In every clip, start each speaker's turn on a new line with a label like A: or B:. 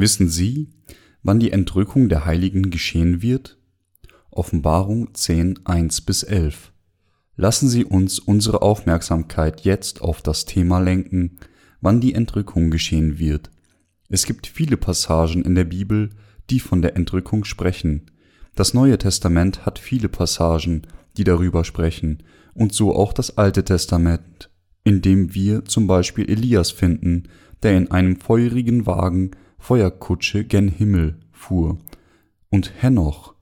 A: Wissen Sie, wann die Entrückung der Heiligen geschehen wird? Offenbarung 10, 1 bis 11. Lassen Sie uns unsere Aufmerksamkeit jetzt auf das Thema lenken, wann die Entrückung geschehen wird. Es gibt viele Passagen in der Bibel, die von der Entrückung sprechen. Das Neue Testament hat viele Passagen, die darüber sprechen, und so auch das Alte Testament, in dem wir zum Beispiel Elias finden, der in einem feurigen Wagen Feuerkutsche gen Himmel fuhr, und Henoch,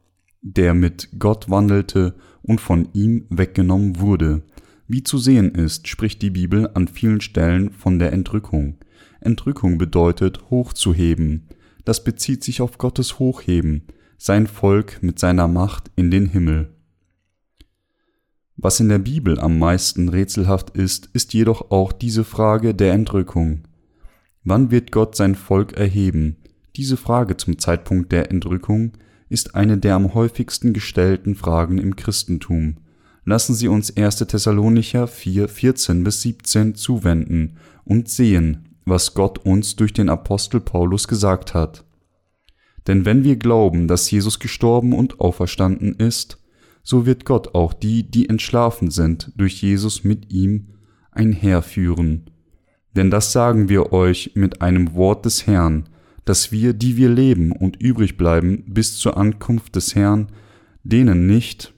A: der mit Gott wandelte und von ihm weggenommen wurde. Wie zu sehen ist, spricht die Bibel an vielen Stellen von der Entrückung. Entrückung bedeutet hochzuheben. Das bezieht sich auf Gottes Hochheben, sein Volk mit seiner Macht in den Himmel. Was in der Bibel am meisten rätselhaft ist, ist jedoch auch diese Frage der Entrückung. Wann wird Gott sein Volk erheben? Diese Frage zum Zeitpunkt der Entrückung ist eine der am häufigsten gestellten Fragen im Christentum. Lassen Sie uns 1. Thessalonicher 4, 14 bis 17 zuwenden und sehen, was Gott uns durch den Apostel Paulus gesagt hat. Denn wenn wir glauben, dass Jesus gestorben und auferstanden ist, so wird Gott auch die, die entschlafen sind, durch Jesus mit ihm einherführen denn das sagen wir euch mit einem Wort des Herrn, dass wir, die wir leben und übrig bleiben bis zur Ankunft des Herrn, denen nicht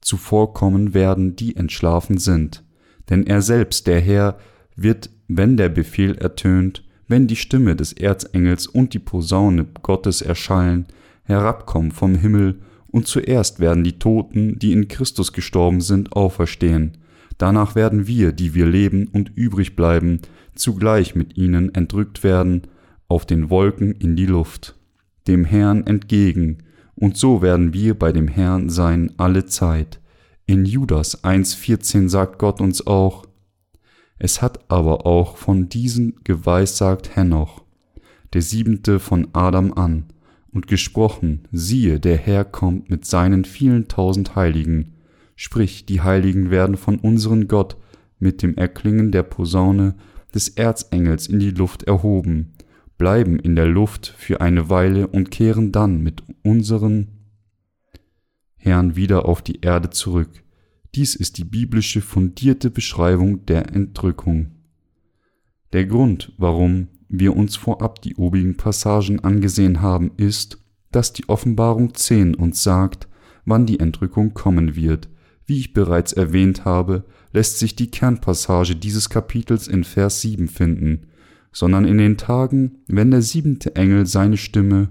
A: zuvorkommen werden, die entschlafen sind. Denn er selbst, der Herr, wird, wenn der Befehl ertönt, wenn die Stimme des Erzengels und die Posaune Gottes erschallen, herabkommen vom Himmel, und zuerst werden die Toten, die in Christus gestorben sind, auferstehen. Danach werden wir, die wir leben und übrig bleiben, zugleich mit ihnen entrückt werden auf den Wolken in die Luft, dem Herrn entgegen, und so werden wir bei dem Herrn sein alle Zeit. In Judas 1,14 sagt Gott uns auch, es hat aber auch von diesen geweissagt Henoch, der siebente von Adam an, und gesprochen, siehe, der Herr kommt mit seinen vielen tausend Heiligen, sprich die Heiligen werden von unseren Gott mit dem Erklingen der Posaune des Erzengels in die Luft erhoben, bleiben in der Luft für eine Weile und kehren dann mit unseren Herrn wieder auf die Erde zurück. Dies ist die biblische fundierte Beschreibung der Entrückung. Der Grund, warum wir uns vorab die obigen Passagen angesehen haben, ist, dass die Offenbarung 10 uns sagt, wann die Entrückung kommen wird, wie ich bereits erwähnt habe, lässt sich die Kernpassage dieses Kapitels in Vers 7 finden, sondern in den Tagen, wenn der siebente Engel seine Stimme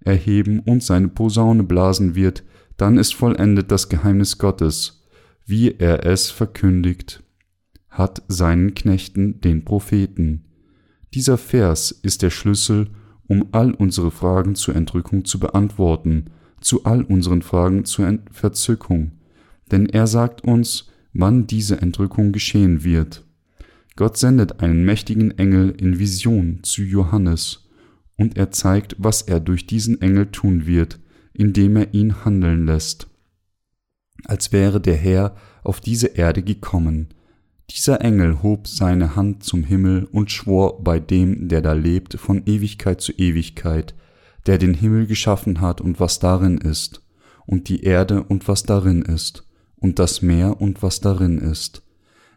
A: erheben und seine Posaune blasen wird, dann ist vollendet das Geheimnis Gottes, wie er es verkündigt hat seinen Knechten, den Propheten. Dieser Vers ist der Schlüssel, um all unsere Fragen zur Entrückung zu beantworten, zu all unseren Fragen zur Verzückung, denn er sagt uns, wann diese Entrückung geschehen wird. Gott sendet einen mächtigen Engel in Vision zu Johannes, und er zeigt, was er durch diesen Engel tun wird, indem er ihn handeln lässt, als wäre der Herr auf diese Erde gekommen. Dieser Engel hob seine Hand zum Himmel und schwor bei dem, der da lebt, von Ewigkeit zu Ewigkeit, der den Himmel geschaffen hat und was darin ist, und die Erde und was darin ist, und das Meer und was darin ist.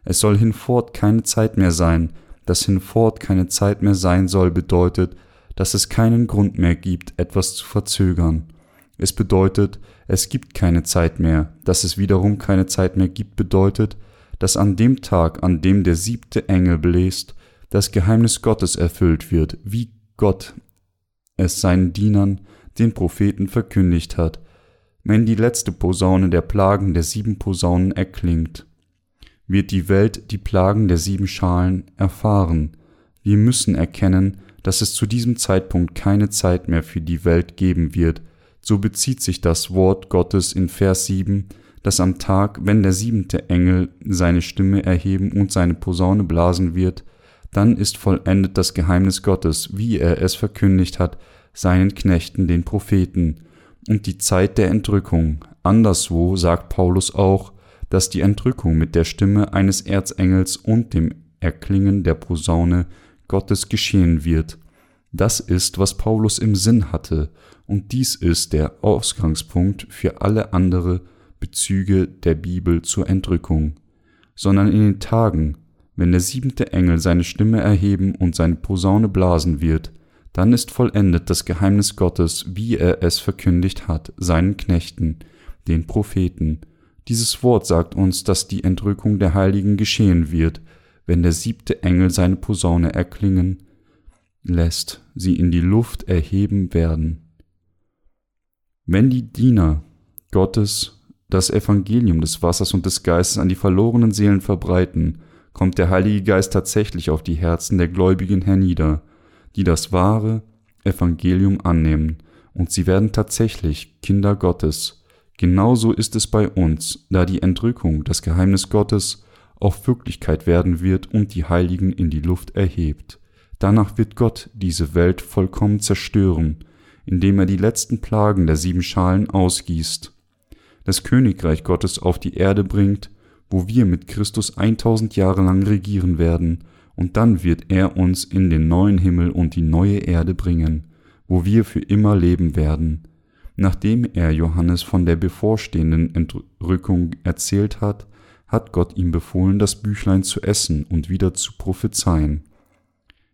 A: Es soll hinfort keine Zeit mehr sein. Dass hinfort keine Zeit mehr sein soll, bedeutet, dass es keinen Grund mehr gibt, etwas zu verzögern. Es bedeutet, es gibt keine Zeit mehr. Dass es wiederum keine Zeit mehr gibt, bedeutet, dass an dem Tag, an dem der siebte Engel bläst, das Geheimnis Gottes erfüllt wird, wie Gott es seinen Dienern, den Propheten, verkündigt hat, wenn die letzte Posaune der Plagen der sieben Posaunen erklingt, wird die Welt die Plagen der sieben Schalen erfahren. Wir müssen erkennen, dass es zu diesem Zeitpunkt keine Zeit mehr für die Welt geben wird. So bezieht sich das Wort Gottes in Vers 7, dass am Tag, wenn der siebente Engel seine Stimme erheben und seine Posaune blasen wird, dann ist vollendet das Geheimnis Gottes, wie er es verkündigt hat, seinen Knechten, den Propheten, und die Zeit der Entrückung. Anderswo sagt Paulus auch, dass die Entrückung mit der Stimme eines Erzengels und dem Erklingen der Posaune Gottes geschehen wird. Das ist, was Paulus im Sinn hatte, und dies ist der Ausgangspunkt für alle andere Bezüge der Bibel zur Entrückung, sondern in den Tagen, wenn der siebente Engel seine Stimme erheben und seine Posaune blasen wird, dann ist vollendet das Geheimnis Gottes, wie er es verkündigt hat, seinen Knechten, den Propheten. Dieses Wort sagt uns, dass die Entrückung der Heiligen geschehen wird, wenn der siebte Engel seine Posaune erklingen lässt, sie in die Luft erheben werden. Wenn die Diener Gottes das Evangelium des Wassers und des Geistes an die verlorenen Seelen verbreiten, kommt der Heilige Geist tatsächlich auf die Herzen der Gläubigen hernieder, die das wahre Evangelium annehmen, und sie werden tatsächlich Kinder Gottes. Genauso ist es bei uns, da die Entrückung, das Geheimnis Gottes, auch Wirklichkeit werden wird und die Heiligen in die Luft erhebt. Danach wird Gott diese Welt vollkommen zerstören, indem er die letzten Plagen der sieben Schalen ausgießt, das Königreich Gottes auf die Erde bringt, wo wir mit Christus 1000 Jahre lang regieren werden, und dann wird er uns in den neuen Himmel und die neue Erde bringen, wo wir für immer leben werden. Nachdem er Johannes von der bevorstehenden Entrückung erzählt hat, hat Gott ihm befohlen, das Büchlein zu essen und wieder zu prophezeien.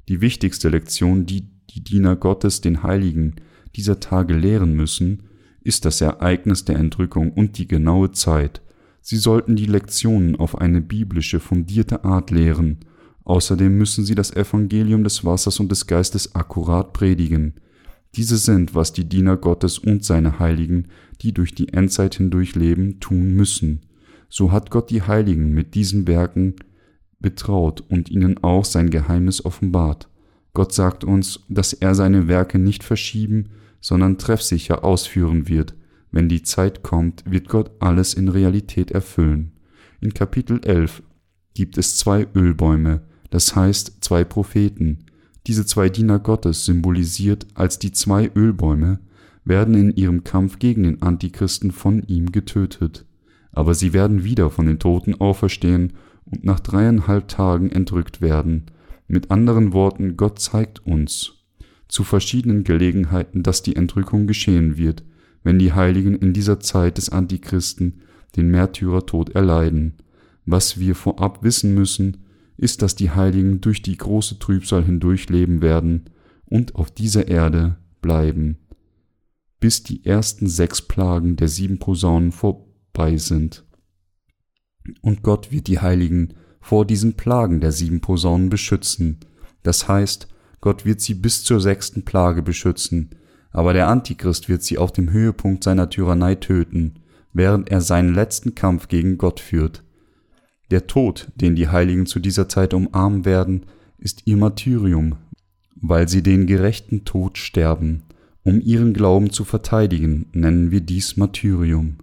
A: Die wichtigste Lektion, die die Diener Gottes den Heiligen dieser Tage lehren müssen, ist das Ereignis der Entrückung und die genaue Zeit. Sie sollten die Lektionen auf eine biblische fundierte Art lehren. Außerdem müssen sie das Evangelium des Wassers und des Geistes akkurat predigen. Diese sind, was die Diener Gottes und seine Heiligen, die durch die Endzeit hindurch leben, tun müssen so hat Gott die Heiligen mit diesen Werken betraut und ihnen auch sein Geheimnis offenbart. Gott sagt uns, dass er seine Werke nicht verschieben, sondern treffsicher ausführen wird. Wenn die Zeit kommt, wird Gott alles in Realität erfüllen. In Kapitel 11 gibt es zwei Ölbäume, das heißt zwei Propheten. Diese zwei Diener Gottes symbolisiert als die zwei Ölbäume werden in ihrem Kampf gegen den Antichristen von ihm getötet aber sie werden wieder von den Toten auferstehen und nach dreieinhalb Tagen entrückt werden. Mit anderen Worten, Gott zeigt uns zu verschiedenen Gelegenheiten, dass die Entrückung geschehen wird, wenn die Heiligen in dieser Zeit des Antichristen den Märtyrertod erleiden. Was wir vorab wissen müssen, ist, dass die Heiligen durch die große Trübsal hindurch leben werden und auf dieser Erde bleiben, bis die ersten sechs Plagen der sieben Posaunen vor bei sind. Und Gott wird die Heiligen vor diesen Plagen der sieben Posaunen beschützen. Das heißt, Gott wird sie bis zur sechsten Plage beschützen, aber der Antichrist wird sie auf dem Höhepunkt seiner Tyrannei töten, während er seinen letzten Kampf gegen Gott führt. Der Tod, den die Heiligen zu dieser Zeit umarmen werden, ist ihr Martyrium, weil sie den gerechten Tod sterben. Um ihren Glauben zu verteidigen, nennen wir dies Martyrium.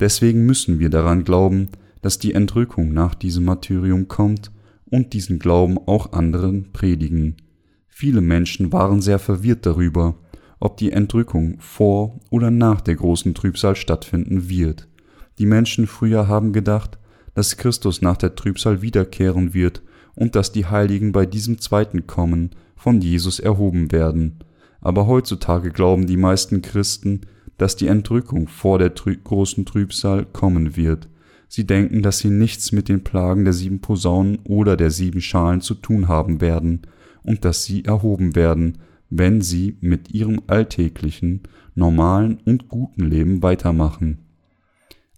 A: Deswegen müssen wir daran glauben, dass die Entrückung nach diesem Martyrium kommt und diesen Glauben auch anderen predigen. Viele Menschen waren sehr verwirrt darüber, ob die Entrückung vor oder nach der großen Trübsal stattfinden wird. Die Menschen früher haben gedacht, dass Christus nach der Trübsal wiederkehren wird und dass die Heiligen bei diesem zweiten Kommen von Jesus erhoben werden. Aber heutzutage glauben die meisten Christen, dass die Entrückung vor der trü großen Trübsal kommen wird. Sie denken, dass sie nichts mit den Plagen der sieben Posaunen oder der sieben Schalen zu tun haben werden und dass sie erhoben werden, wenn sie mit ihrem alltäglichen, normalen und guten Leben weitermachen.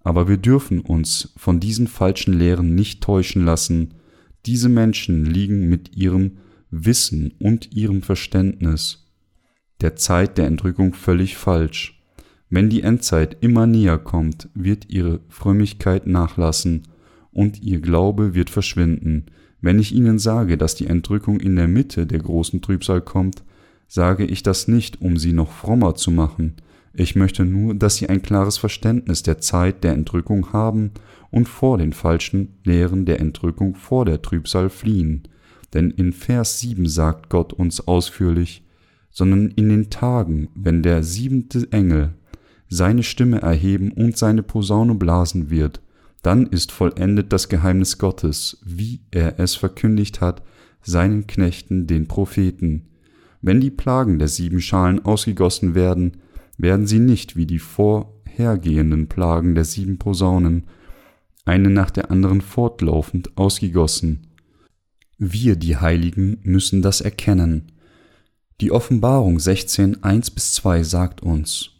A: Aber wir dürfen uns von diesen falschen Lehren nicht täuschen lassen. Diese Menschen liegen mit ihrem Wissen und ihrem Verständnis der Zeit der Entrückung völlig falsch. Wenn die Endzeit immer näher kommt, wird ihre Frömmigkeit nachlassen und ihr Glaube wird verschwinden. Wenn ich ihnen sage, dass die Entrückung in der Mitte der großen Trübsal kommt, sage ich das nicht, um sie noch frommer zu machen. Ich möchte nur, dass sie ein klares Verständnis der Zeit der Entrückung haben und vor den falschen Lehren der Entrückung vor der Trübsal fliehen. Denn in Vers 7 sagt Gott uns ausführlich, sondern in den Tagen, wenn der siebente Engel seine Stimme erheben und seine Posaune blasen wird, dann ist vollendet das Geheimnis Gottes, wie er es verkündigt hat, seinen Knechten, den Propheten. Wenn die Plagen der sieben Schalen ausgegossen werden, werden sie nicht wie die vorhergehenden Plagen der sieben Posaunen, eine nach der anderen fortlaufend ausgegossen. Wir, die Heiligen, müssen das erkennen. Die Offenbarung 16, 1 bis 2 sagt uns,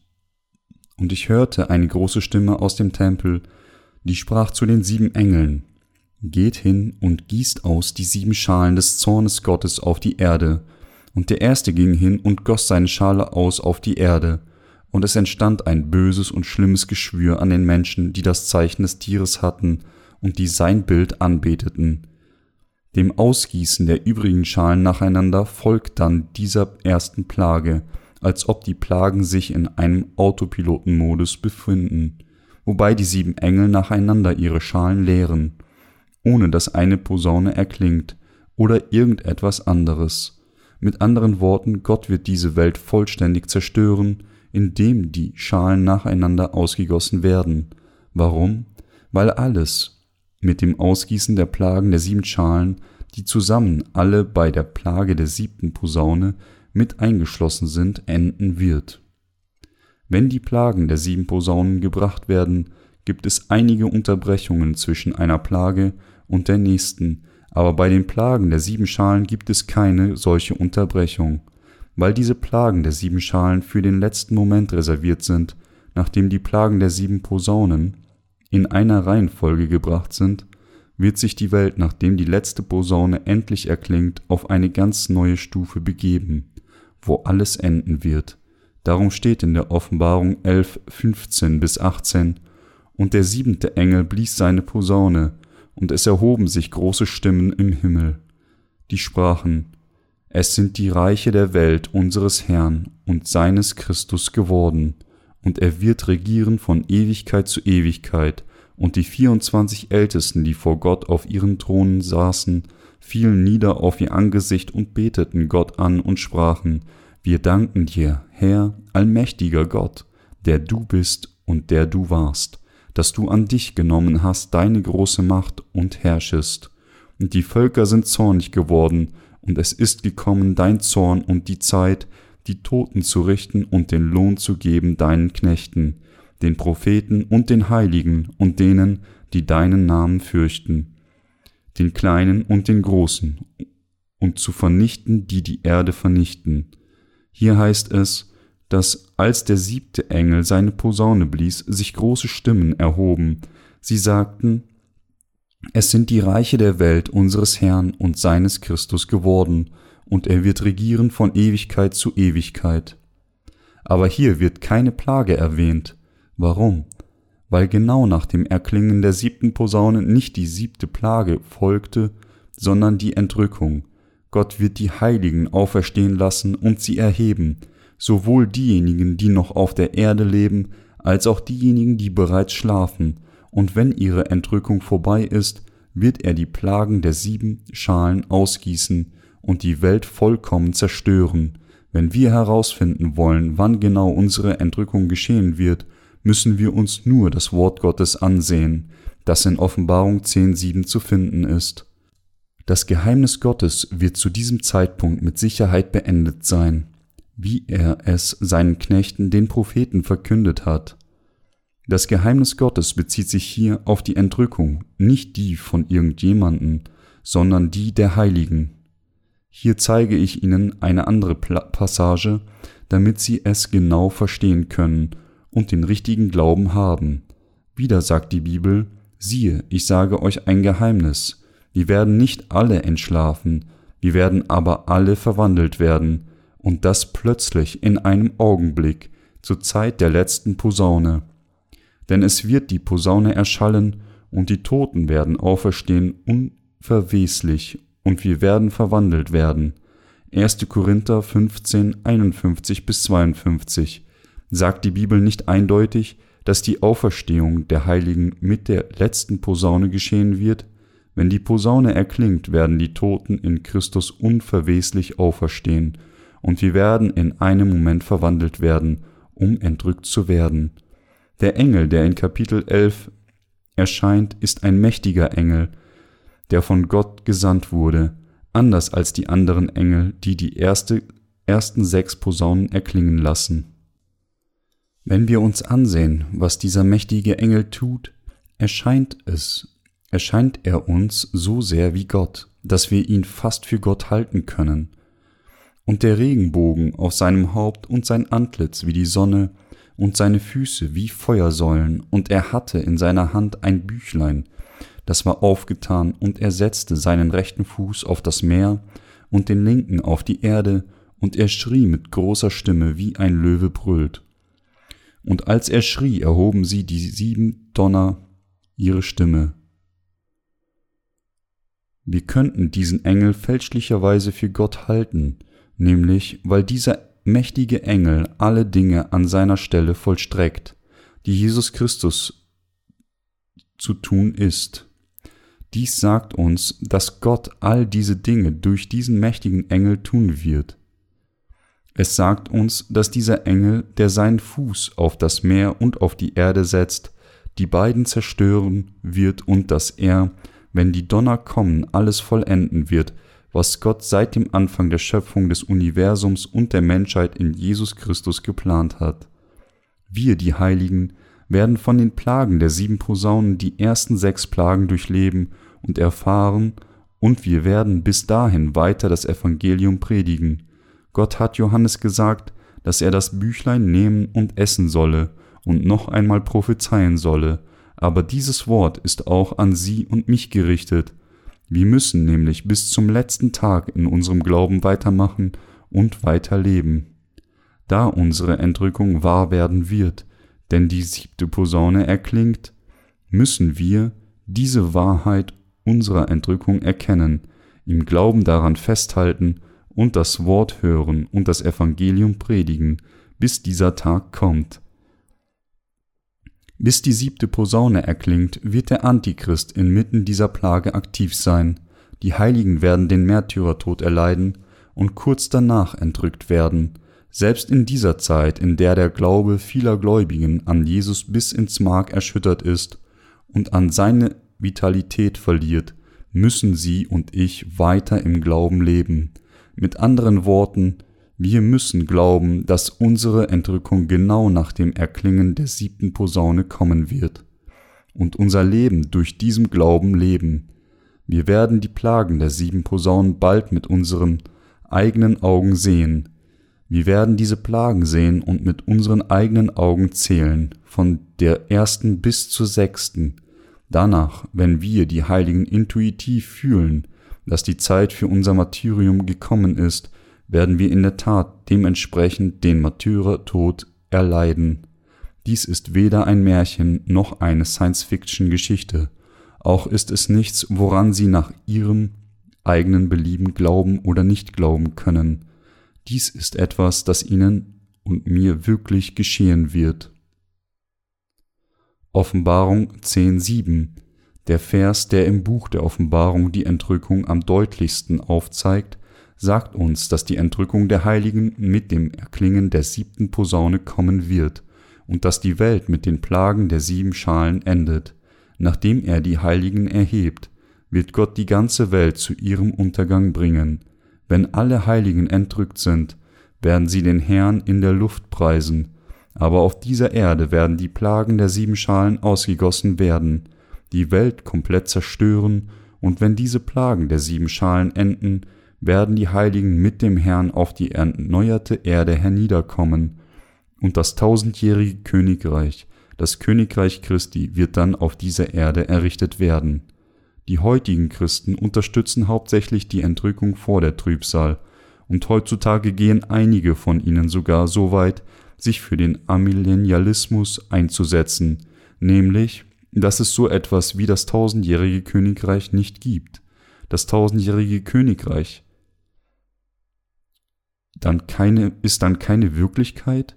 A: Und ich hörte eine große Stimme aus dem Tempel, die sprach zu den sieben Engeln, Geht hin und gießt aus die sieben Schalen des Zornes Gottes auf die Erde. Und der erste ging hin und goss seine Schale aus auf die Erde, und es entstand ein böses und schlimmes Geschwür an den Menschen, die das Zeichen des Tieres hatten und die sein Bild anbeteten. Dem Ausgießen der übrigen Schalen nacheinander folgt dann dieser ersten Plage, als ob die Plagen sich in einem Autopilotenmodus befinden, wobei die sieben Engel nacheinander ihre Schalen leeren, ohne dass eine Posaune erklingt oder irgendetwas anderes. Mit anderen Worten, Gott wird diese Welt vollständig zerstören, indem die Schalen nacheinander ausgegossen werden. Warum? Weil alles mit dem Ausgießen der Plagen der sieben Schalen, die zusammen alle bei der Plage der siebten Posaune mit eingeschlossen sind, enden wird. Wenn die Plagen der sieben Posaunen gebracht werden, gibt es einige Unterbrechungen zwischen einer Plage und der nächsten, aber bei den Plagen der sieben Schalen gibt es keine solche Unterbrechung weil diese Plagen der sieben Schalen für den letzten Moment reserviert sind, nachdem die Plagen der sieben Posaunen in einer Reihenfolge gebracht sind, wird sich die Welt, nachdem die letzte Posaune endlich erklingt, auf eine ganz neue Stufe begeben, wo alles enden wird. Darum steht in der Offenbarung 11, 15 bis 18, und der siebente Engel blies seine Posaune, und es erhoben sich große Stimmen im Himmel, die sprachen, es sind die Reiche der Welt unseres Herrn und seines Christus geworden, und er wird regieren von Ewigkeit zu Ewigkeit, und die vierundzwanzig Ältesten, die vor Gott auf ihren Thronen saßen, fielen nieder auf ihr Angesicht und beteten Gott an und sprachen, Wir danken dir, Herr, allmächtiger Gott, der du bist und der du warst, dass du an dich genommen hast deine große Macht und herrschest. Und die Völker sind zornig geworden, und es ist gekommen dein Zorn und die Zeit, die Toten zu richten und den Lohn zu geben deinen Knechten, den Propheten und den Heiligen und denen, die deinen Namen fürchten, den Kleinen und den Großen, und zu vernichten, die die Erde vernichten. Hier heißt es, dass als der siebte Engel seine Posaune blies, sich große Stimmen erhoben. Sie sagten, es sind die Reiche der Welt unseres Herrn und seines Christus geworden, und er wird regieren von Ewigkeit zu Ewigkeit. Aber hier wird keine Plage erwähnt. Warum? Weil genau nach dem Erklingen der siebten Posaune nicht die siebte Plage folgte, sondern die Entrückung. Gott wird die Heiligen auferstehen lassen und sie erheben, sowohl diejenigen, die noch auf der Erde leben, als auch diejenigen, die bereits schlafen, und wenn ihre Entrückung vorbei ist, wird er die Plagen der sieben Schalen ausgießen und die Welt vollkommen zerstören. Wenn wir herausfinden wollen, wann genau unsere Entrückung geschehen wird, müssen wir uns nur das Wort Gottes ansehen, das in Offenbarung 10.7 zu finden ist. Das Geheimnis Gottes wird zu diesem Zeitpunkt mit Sicherheit beendet sein, wie er es seinen Knechten den Propheten verkündet hat. Das Geheimnis Gottes bezieht sich hier auf die Entrückung, nicht die von irgendjemanden, sondern die der Heiligen. Hier zeige ich Ihnen eine andere Passage, damit Sie es genau verstehen können und den richtigen Glauben haben. Wieder sagt die Bibel, siehe, ich sage euch ein Geheimnis, wir werden nicht alle entschlafen, wir werden aber alle verwandelt werden, und das plötzlich in einem Augenblick, zur Zeit der letzten Posaune denn es wird die Posaune erschallen, und die Toten werden auferstehen unverweslich, und wir werden verwandelt werden. 1. Korinther 15, 51 bis 52. Sagt die Bibel nicht eindeutig, dass die Auferstehung der Heiligen mit der letzten Posaune geschehen wird? Wenn die Posaune erklingt, werden die Toten in Christus unverweslich auferstehen, und wir werden in einem Moment verwandelt werden, um entrückt zu werden. Der Engel, der in Kapitel 11 erscheint, ist ein mächtiger Engel, der von Gott gesandt wurde, anders als die anderen Engel, die die erste ersten sechs Posaunen erklingen lassen. Wenn wir uns ansehen, was dieser mächtige Engel tut, erscheint es, erscheint er uns so sehr wie Gott, dass wir ihn fast für Gott halten können. Und der Regenbogen auf seinem Haupt und sein Antlitz wie die Sonne und seine Füße wie Feuersäulen, und er hatte in seiner Hand ein Büchlein, das war aufgetan, und er setzte seinen rechten Fuß auf das Meer und den linken auf die Erde, und er schrie mit großer Stimme, wie ein Löwe brüllt. Und als er schrie, erhoben sie die sieben Donner ihre Stimme. Wir könnten diesen Engel fälschlicherweise für Gott halten, nämlich weil dieser mächtige Engel alle Dinge an seiner Stelle vollstreckt, die Jesus Christus zu tun ist. Dies sagt uns, dass Gott all diese Dinge durch diesen mächtigen Engel tun wird. Es sagt uns, dass dieser Engel, der seinen Fuß auf das Meer und auf die Erde setzt, die beiden zerstören wird und dass er, wenn die Donner kommen, alles vollenden wird, was Gott seit dem Anfang der Schöpfung des Universums und der Menschheit in Jesus Christus geplant hat. Wir, die Heiligen, werden von den Plagen der sieben Posaunen die ersten sechs Plagen durchleben und erfahren, und wir werden bis dahin weiter das Evangelium predigen, Gott hat Johannes gesagt, dass er das Büchlein nehmen und essen solle und noch einmal prophezeien solle, aber dieses Wort ist auch an Sie und mich gerichtet. Wir müssen nämlich bis zum letzten Tag in unserem Glauben weitermachen und weiterleben. Da unsere Entrückung wahr werden wird, denn die siebte Posaune erklingt, müssen wir diese Wahrheit unserer Entrückung erkennen, im Glauben daran festhalten und das Wort hören und das Evangelium predigen, bis dieser Tag kommt. Bis die siebte Posaune erklingt, wird der Antichrist inmitten dieser Plage aktiv sein, die Heiligen werden den Märtyrertod erleiden und kurz danach entrückt werden, selbst in dieser Zeit, in der der Glaube vieler Gläubigen an Jesus bis ins Mark erschüttert ist und an seine Vitalität verliert, müssen sie und ich weiter im Glauben leben, mit anderen Worten, wir müssen glauben, dass unsere Entrückung genau nach dem Erklingen der siebten Posaune kommen wird und unser Leben durch diesem Glauben leben. Wir werden die Plagen der sieben Posaunen bald mit unseren eigenen Augen sehen. Wir werden diese Plagen sehen und mit unseren eigenen Augen zählen, von der ersten bis zur sechsten. Danach, wenn wir die Heiligen intuitiv fühlen, dass die Zeit für unser Martyrium gekommen ist, werden wir in der Tat dementsprechend den Märtyrertod erleiden. Dies ist weder ein Märchen noch eine Science-Fiction-Geschichte, auch ist es nichts, woran Sie nach Ihrem eigenen Belieben glauben oder nicht glauben können. Dies ist etwas, das Ihnen und mir wirklich geschehen wird. Offenbarung 10.7 der Vers, der im Buch der Offenbarung die Entrückung am deutlichsten aufzeigt, sagt uns, dass die Entrückung der Heiligen mit dem Erklingen der siebten Posaune kommen wird und dass die Welt mit den Plagen der sieben Schalen endet. Nachdem er die Heiligen erhebt, wird Gott die ganze Welt zu ihrem Untergang bringen. Wenn alle Heiligen entrückt sind, werden sie den Herrn in der Luft preisen, aber auf dieser Erde werden die Plagen der sieben Schalen ausgegossen werden, die Welt komplett zerstören, und wenn diese Plagen der sieben Schalen enden, werden die Heiligen mit dem Herrn auf die erneuerte Erde herniederkommen, und das tausendjährige Königreich, das Königreich Christi, wird dann auf dieser Erde errichtet werden. Die heutigen Christen unterstützen hauptsächlich die Entrückung vor der Trübsal, und heutzutage gehen einige von ihnen sogar so weit, sich für den Amillennialismus einzusetzen, nämlich dass es so etwas wie das tausendjährige Königreich nicht gibt. Das tausendjährige Königreich dann keine, ist dann keine Wirklichkeit?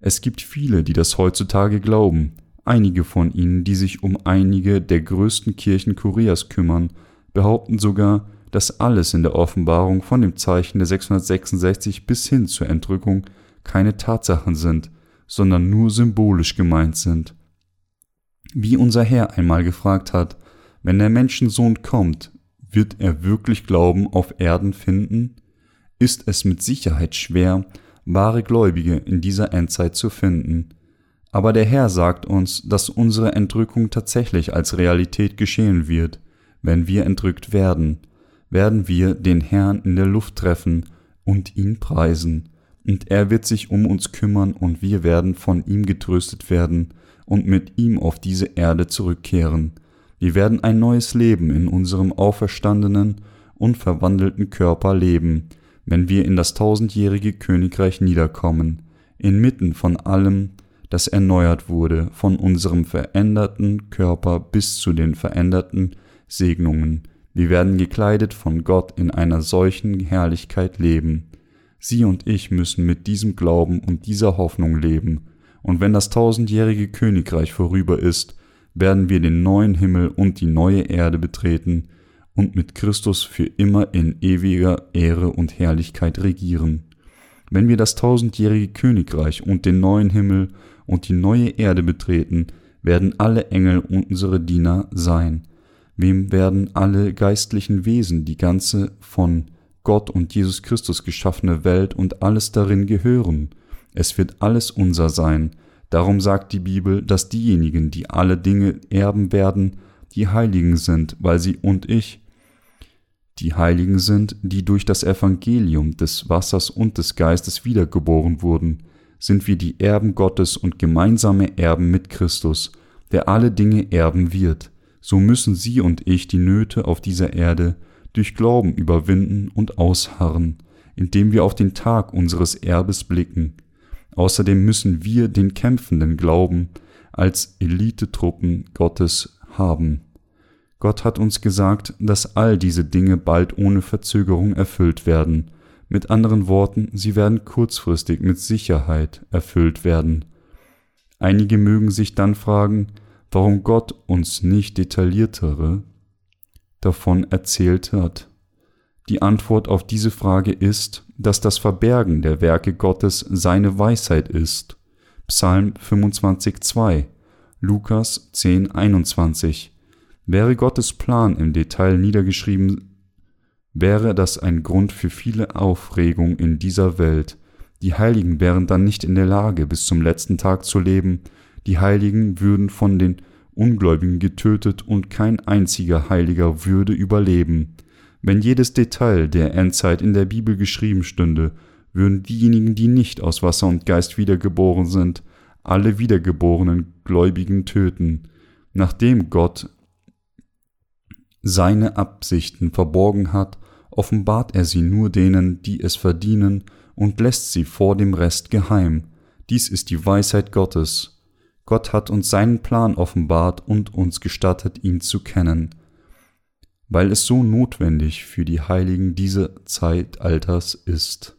A: Es gibt viele, die das heutzutage glauben, einige von ihnen, die sich um einige der größten Kirchen Koreas kümmern, behaupten sogar, dass alles in der Offenbarung von dem Zeichen der 666 bis hin zur Entrückung keine Tatsachen sind, sondern nur symbolisch gemeint sind. Wie unser Herr einmal gefragt hat, wenn der Menschensohn kommt, wird er wirklich Glauben auf Erden finden? Ist es mit Sicherheit schwer, wahre Gläubige in dieser Endzeit zu finden. Aber der Herr sagt uns, dass unsere Entrückung tatsächlich als Realität geschehen wird. Wenn wir entrückt werden, werden wir den Herrn in der Luft treffen und ihn preisen. Und er wird sich um uns kümmern und wir werden von ihm getröstet werden und mit ihm auf diese Erde zurückkehren. Wir werden ein neues Leben in unserem auferstandenen und verwandelten Körper leben, wenn wir in das tausendjährige Königreich niederkommen, inmitten von allem, das erneuert wurde, von unserem veränderten Körper bis zu den veränderten Segnungen. Wir werden gekleidet von Gott in einer solchen Herrlichkeit leben. Sie und ich müssen mit diesem Glauben und dieser Hoffnung leben, und wenn das tausendjährige Königreich vorüber ist, werden wir den neuen Himmel und die neue Erde betreten, und mit Christus für immer in ewiger Ehre und Herrlichkeit regieren. Wenn wir das tausendjährige Königreich und den neuen Himmel und die neue Erde betreten, werden alle Engel unsere Diener sein. Wem werden alle geistlichen Wesen, die ganze von Gott und Jesus Christus geschaffene Welt und alles darin gehören? Es wird alles unser sein. Darum sagt die Bibel, dass diejenigen, die alle Dinge erben werden, die Heiligen sind, weil sie und ich, die Heiligen sind, die durch das Evangelium des Wassers und des Geistes wiedergeboren wurden, sind wir die Erben Gottes und gemeinsame Erben mit Christus, der alle Dinge erben wird. So müssen Sie und ich die Nöte auf dieser Erde durch Glauben überwinden und ausharren, indem wir auf den Tag unseres Erbes blicken. Außerdem müssen wir den kämpfenden Glauben als Elitetruppen Gottes haben. Gott hat uns gesagt, dass all diese Dinge bald ohne Verzögerung erfüllt werden. Mit anderen Worten, sie werden kurzfristig mit Sicherheit erfüllt werden. Einige mögen sich dann fragen, warum Gott uns nicht detailliertere davon erzählt hat. Die Antwort auf diese Frage ist, dass das Verbergen der Werke Gottes seine Weisheit ist. Psalm 25,2, Lukas 10,21 Wäre Gottes Plan im Detail niedergeschrieben, wäre das ein Grund für viele Aufregung in dieser Welt. Die Heiligen wären dann nicht in der Lage, bis zum letzten Tag zu leben, die Heiligen würden von den Ungläubigen getötet und kein einziger Heiliger würde überleben. Wenn jedes Detail der Endzeit in der Bibel geschrieben stünde, würden diejenigen, die nicht aus Wasser und Geist wiedergeboren sind, alle wiedergeborenen Gläubigen töten. Nachdem Gott seine Absichten verborgen hat, offenbart er sie nur denen, die es verdienen, und lässt sie vor dem Rest geheim. Dies ist die Weisheit Gottes. Gott hat uns seinen Plan offenbart und uns gestattet, ihn zu kennen, weil es so notwendig für die Heiligen dieses Zeitalters ist.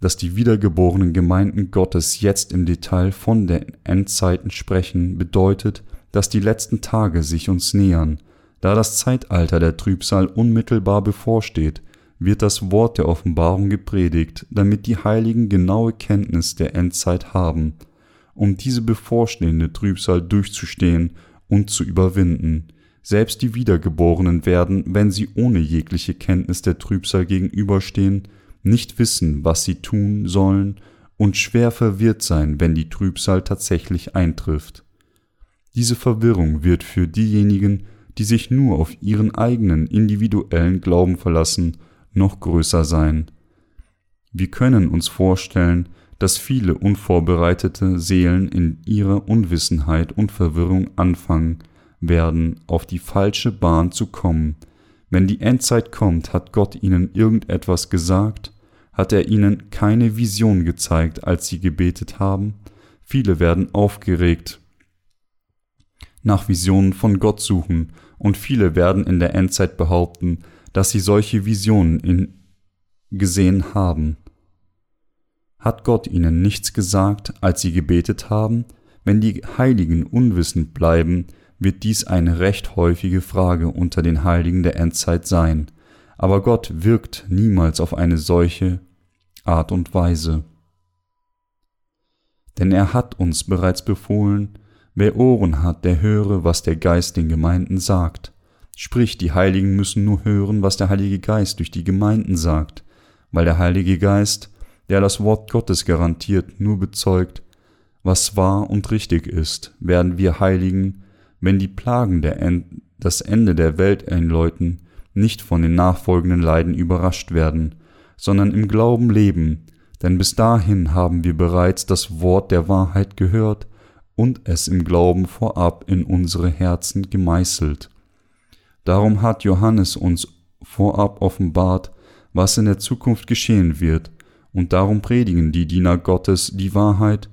A: Dass die wiedergeborenen Gemeinden Gottes jetzt im Detail von den Endzeiten sprechen, bedeutet, dass die letzten Tage sich uns nähern. Da das Zeitalter der Trübsal unmittelbar bevorsteht, wird das Wort der Offenbarung gepredigt, damit die Heiligen genaue Kenntnis der Endzeit haben, um diese bevorstehende Trübsal durchzustehen und zu überwinden. Selbst die Wiedergeborenen werden, wenn sie ohne jegliche Kenntnis der Trübsal gegenüberstehen, nicht wissen, was sie tun sollen und schwer verwirrt sein, wenn die Trübsal tatsächlich eintrifft. Diese Verwirrung wird für diejenigen, die sich nur auf ihren eigenen individuellen Glauben verlassen, noch größer sein. Wir können uns vorstellen, dass viele unvorbereitete Seelen in ihrer Unwissenheit und Verwirrung anfangen werden, auf die falsche Bahn zu kommen. Wenn die Endzeit kommt, hat Gott ihnen irgendetwas gesagt? Hat er ihnen keine Vision gezeigt, als sie gebetet haben? Viele werden aufgeregt, nach Visionen von Gott suchen, und viele werden in der Endzeit behaupten, dass sie solche Visionen gesehen haben. Hat Gott ihnen nichts gesagt, als sie gebetet haben? Wenn die Heiligen unwissend bleiben, wird dies eine recht häufige Frage unter den Heiligen der Endzeit sein. Aber Gott wirkt niemals auf eine solche Art und Weise. Denn er hat uns bereits befohlen, Wer Ohren hat, der höre, was der Geist den Gemeinden sagt. Sprich, die Heiligen müssen nur hören, was der Heilige Geist durch die Gemeinden sagt, weil der Heilige Geist, der das Wort Gottes garantiert, nur bezeugt, was wahr und richtig ist, werden wir Heiligen, wenn die Plagen der en das Ende der Welt einläuten, nicht von den nachfolgenden Leiden überrascht werden, sondern im Glauben leben, denn bis dahin haben wir bereits das Wort der Wahrheit gehört und es im Glauben vorab in unsere Herzen gemeißelt. Darum hat Johannes uns vorab offenbart, was in der Zukunft geschehen wird, und darum predigen die Diener Gottes die Wahrheit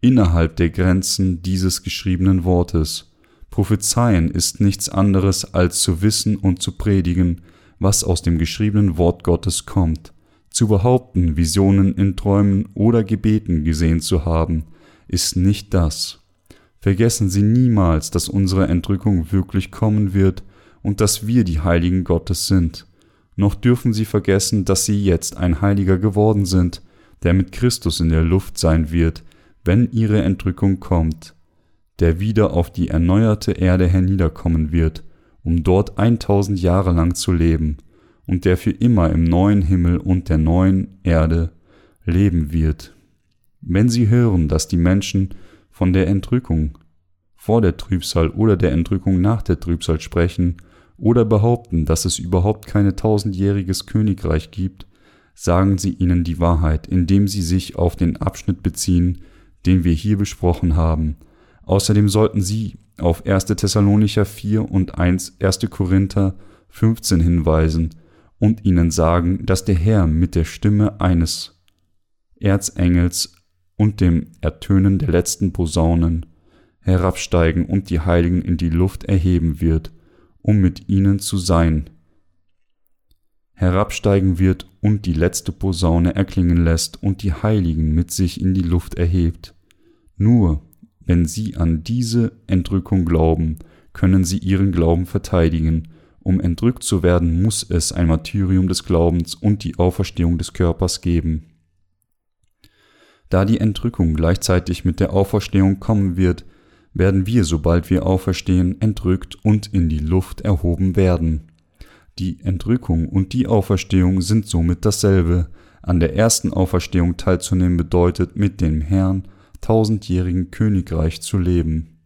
A: innerhalb der Grenzen dieses geschriebenen Wortes. Prophezeien ist nichts anderes als zu wissen und zu predigen, was aus dem geschriebenen Wort Gottes kommt. Zu behaupten, Visionen in Träumen oder Gebeten gesehen zu haben, ist nicht das. Vergessen Sie niemals, dass unsere Entrückung wirklich kommen wird und dass wir die Heiligen Gottes sind. Noch dürfen Sie vergessen, dass Sie jetzt ein Heiliger geworden sind, der mit Christus in der Luft sein wird, wenn Ihre Entrückung kommt, der wieder auf die erneuerte Erde herniederkommen wird, um dort eintausend Jahre lang zu leben, und der für immer im neuen Himmel und der neuen Erde leben wird. Wenn Sie hören, dass die Menschen von der Entrückung vor der Trübsal oder der Entrückung nach der Trübsal sprechen oder behaupten, dass es überhaupt keine tausendjähriges Königreich gibt, sagen Sie ihnen die Wahrheit, indem Sie sich auf den Abschnitt beziehen, den wir hier besprochen haben. Außerdem sollten Sie auf 1. Thessalonicher 4 und 1. 1. Korinther 15 hinweisen, und ihnen sagen, dass der Herr mit der Stimme eines Erzengels und dem Ertönen der letzten Posaunen herabsteigen und die Heiligen in die Luft erheben wird, um mit ihnen zu sein, herabsteigen wird und die letzte Posaune erklingen lässt und die Heiligen mit sich in die Luft erhebt. Nur wenn sie an diese Entrückung glauben, können sie ihren Glauben verteidigen um entrückt zu werden, muss es ein Martyrium des Glaubens und die Auferstehung des Körpers geben. Da die Entrückung gleichzeitig mit der Auferstehung kommen wird, werden wir, sobald wir auferstehen, entrückt und in die Luft erhoben werden. Die Entrückung und die Auferstehung sind somit dasselbe. An der ersten Auferstehung teilzunehmen bedeutet, mit dem Herrn tausendjährigen Königreich zu leben.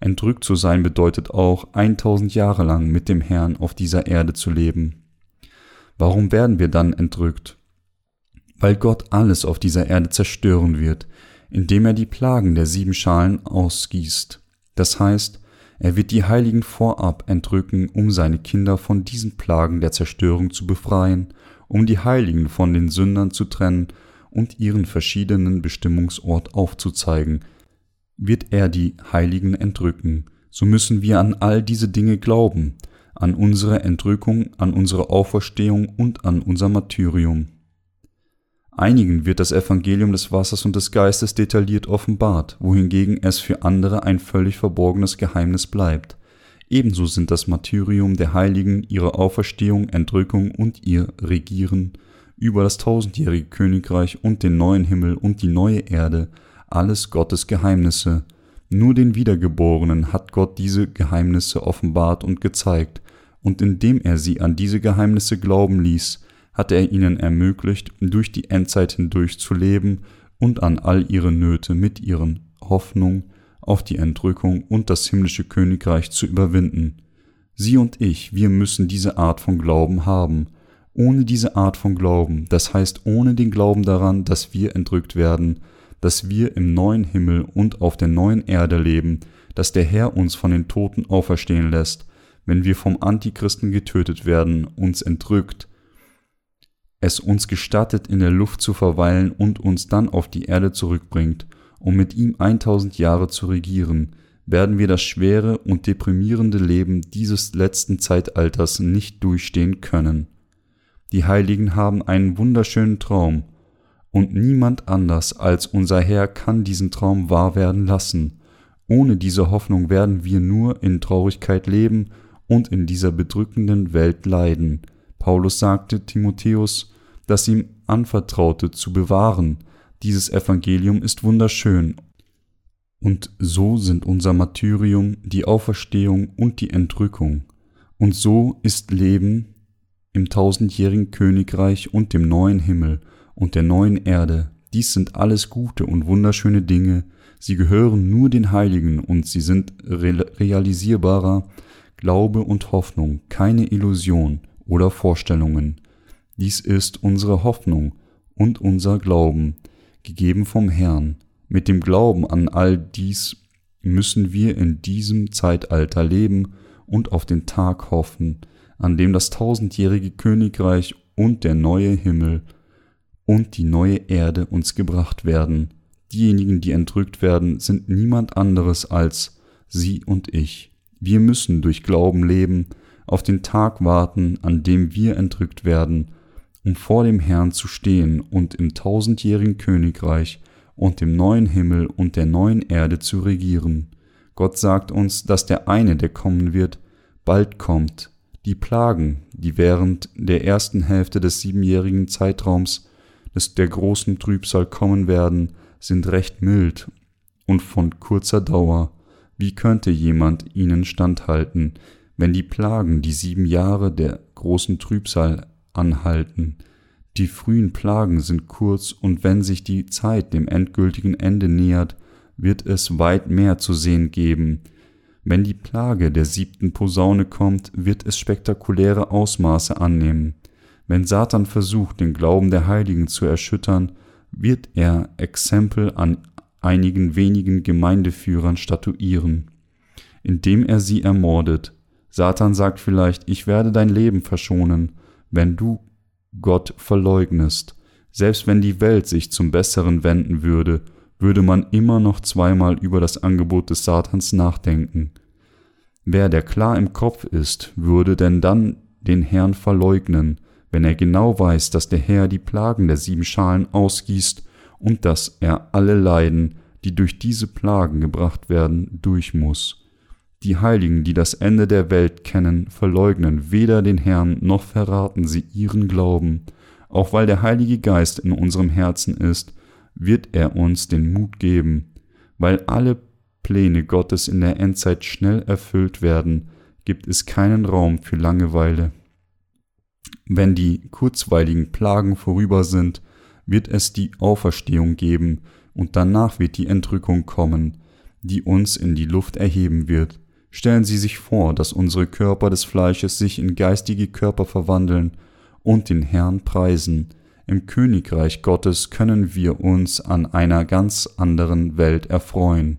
A: Entrückt zu sein bedeutet auch, 1000 Jahre lang mit dem Herrn auf dieser Erde zu leben. Warum werden wir dann entrückt? Weil Gott alles auf dieser Erde zerstören wird, indem er die Plagen der sieben Schalen ausgießt. Das heißt, er wird die Heiligen vorab entrücken, um seine Kinder von diesen Plagen der Zerstörung zu befreien, um die Heiligen von den Sündern zu trennen und ihren verschiedenen Bestimmungsort aufzuzeigen, wird er die Heiligen entrücken. So müssen wir an all diese Dinge glauben, an unsere Entrückung, an unsere Auferstehung und an unser Martyrium. Einigen wird das Evangelium des Wassers und des Geistes detailliert offenbart, wohingegen es für andere ein völlig verborgenes Geheimnis bleibt. Ebenso sind das Martyrium der Heiligen, ihre Auferstehung, Entrückung und ihr Regieren über das tausendjährige Königreich und den neuen Himmel und die neue Erde alles Gottes Geheimnisse. Nur den Wiedergeborenen hat Gott diese Geheimnisse offenbart und gezeigt, und indem er sie an diese Geheimnisse glauben ließ, hat er ihnen ermöglicht, durch die Endzeit hindurch zu leben und an all ihre Nöte mit ihren Hoffnung auf die Entrückung und das himmlische Königreich zu überwinden. Sie und ich, wir müssen diese Art von Glauben haben. Ohne diese Art von Glauben, das heißt ohne den Glauben daran, dass wir entrückt werden, dass wir im neuen Himmel und auf der neuen Erde leben, dass der Herr uns von den Toten auferstehen lässt, wenn wir vom Antichristen getötet werden, uns entrückt, es uns gestattet, in der Luft zu verweilen und uns dann auf die Erde zurückbringt, um mit ihm 1000 Jahre zu regieren, werden wir das schwere und deprimierende Leben dieses letzten Zeitalters nicht durchstehen können. Die Heiligen haben einen wunderschönen Traum, und niemand anders als unser Herr kann diesen Traum wahr werden lassen. Ohne diese Hoffnung werden wir nur in Traurigkeit leben und in dieser bedrückenden Welt leiden. Paulus sagte Timotheus, das ihm anvertraute, zu bewahren. Dieses Evangelium ist wunderschön. Und so sind unser Martyrium, die Auferstehung und die Entrückung. Und so ist Leben im tausendjährigen Königreich und dem neuen Himmel und der neuen Erde. Dies sind alles gute und wunderschöne Dinge, sie gehören nur den Heiligen und sie sind realisierbarer Glaube und Hoffnung, keine Illusion oder Vorstellungen. Dies ist unsere Hoffnung und unser Glauben, gegeben vom Herrn. Mit dem Glauben an all dies müssen wir in diesem Zeitalter leben und auf den Tag hoffen, an dem das tausendjährige Königreich und der neue Himmel und die neue Erde uns gebracht werden. Diejenigen, die entrückt werden, sind niemand anderes als sie und ich. Wir müssen durch Glauben leben, auf den Tag warten, an dem wir entrückt werden, um vor dem Herrn zu stehen und im tausendjährigen Königreich und dem neuen Himmel und der neuen Erde zu regieren. Gott sagt uns, dass der eine, der kommen wird, bald kommt. Die Plagen, die während der ersten Hälfte des siebenjährigen Zeitraums des der großen Trübsal kommen werden, sind recht mild und von kurzer Dauer. Wie könnte jemand ihnen standhalten, wenn die Plagen die sieben Jahre der großen Trübsal anhalten? Die frühen Plagen sind kurz, und wenn sich die Zeit dem endgültigen Ende nähert, wird es weit mehr zu sehen geben. Wenn die Plage der siebten Posaune kommt, wird es spektakuläre Ausmaße annehmen. Wenn Satan versucht, den Glauben der Heiligen zu erschüttern, wird er Exempel an einigen wenigen Gemeindeführern statuieren, indem er sie ermordet. Satan sagt vielleicht, ich werde dein Leben verschonen, wenn du Gott verleugnest. Selbst wenn die Welt sich zum Besseren wenden würde, würde man immer noch zweimal über das Angebot des Satans nachdenken. Wer der klar im Kopf ist, würde denn dann den Herrn verleugnen, wenn er genau weiß, dass der Herr die Plagen der sieben Schalen ausgießt und dass er alle Leiden, die durch diese Plagen gebracht werden, durch muss. Die Heiligen, die das Ende der Welt kennen, verleugnen weder den Herrn noch verraten sie ihren Glauben. Auch weil der Heilige Geist in unserem Herzen ist, wird er uns den Mut geben. Weil alle Pläne Gottes in der Endzeit schnell erfüllt werden, gibt es keinen Raum für Langeweile. Wenn die kurzweiligen Plagen vorüber sind, wird es die Auferstehung geben, und danach wird die Entrückung kommen, die uns in die Luft erheben wird. Stellen Sie sich vor, dass unsere Körper des Fleisches sich in geistige Körper verwandeln und den Herrn preisen. Im Königreich Gottes können wir uns an einer ganz anderen Welt erfreuen,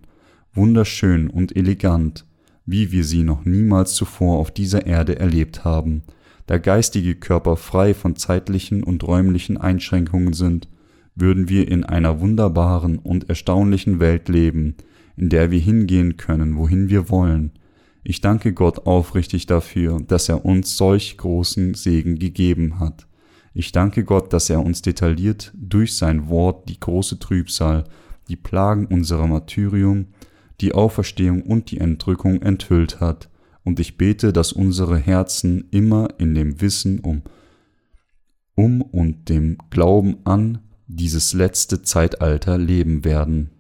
A: wunderschön und elegant, wie wir sie noch niemals zuvor auf dieser Erde erlebt haben. Da geistige Körper frei von zeitlichen und räumlichen Einschränkungen sind, würden wir in einer wunderbaren und erstaunlichen Welt leben, in der wir hingehen können, wohin wir wollen, ich danke Gott aufrichtig dafür, dass er uns solch großen Segen gegeben hat. Ich danke Gott, dass er uns detailliert durch sein Wort die große Trübsal, die Plagen unserer Martyrium, die Auferstehung und die Entrückung enthüllt hat, und ich bete, dass unsere Herzen immer in dem Wissen um, um und dem Glauben an dieses letzte Zeitalter leben werden.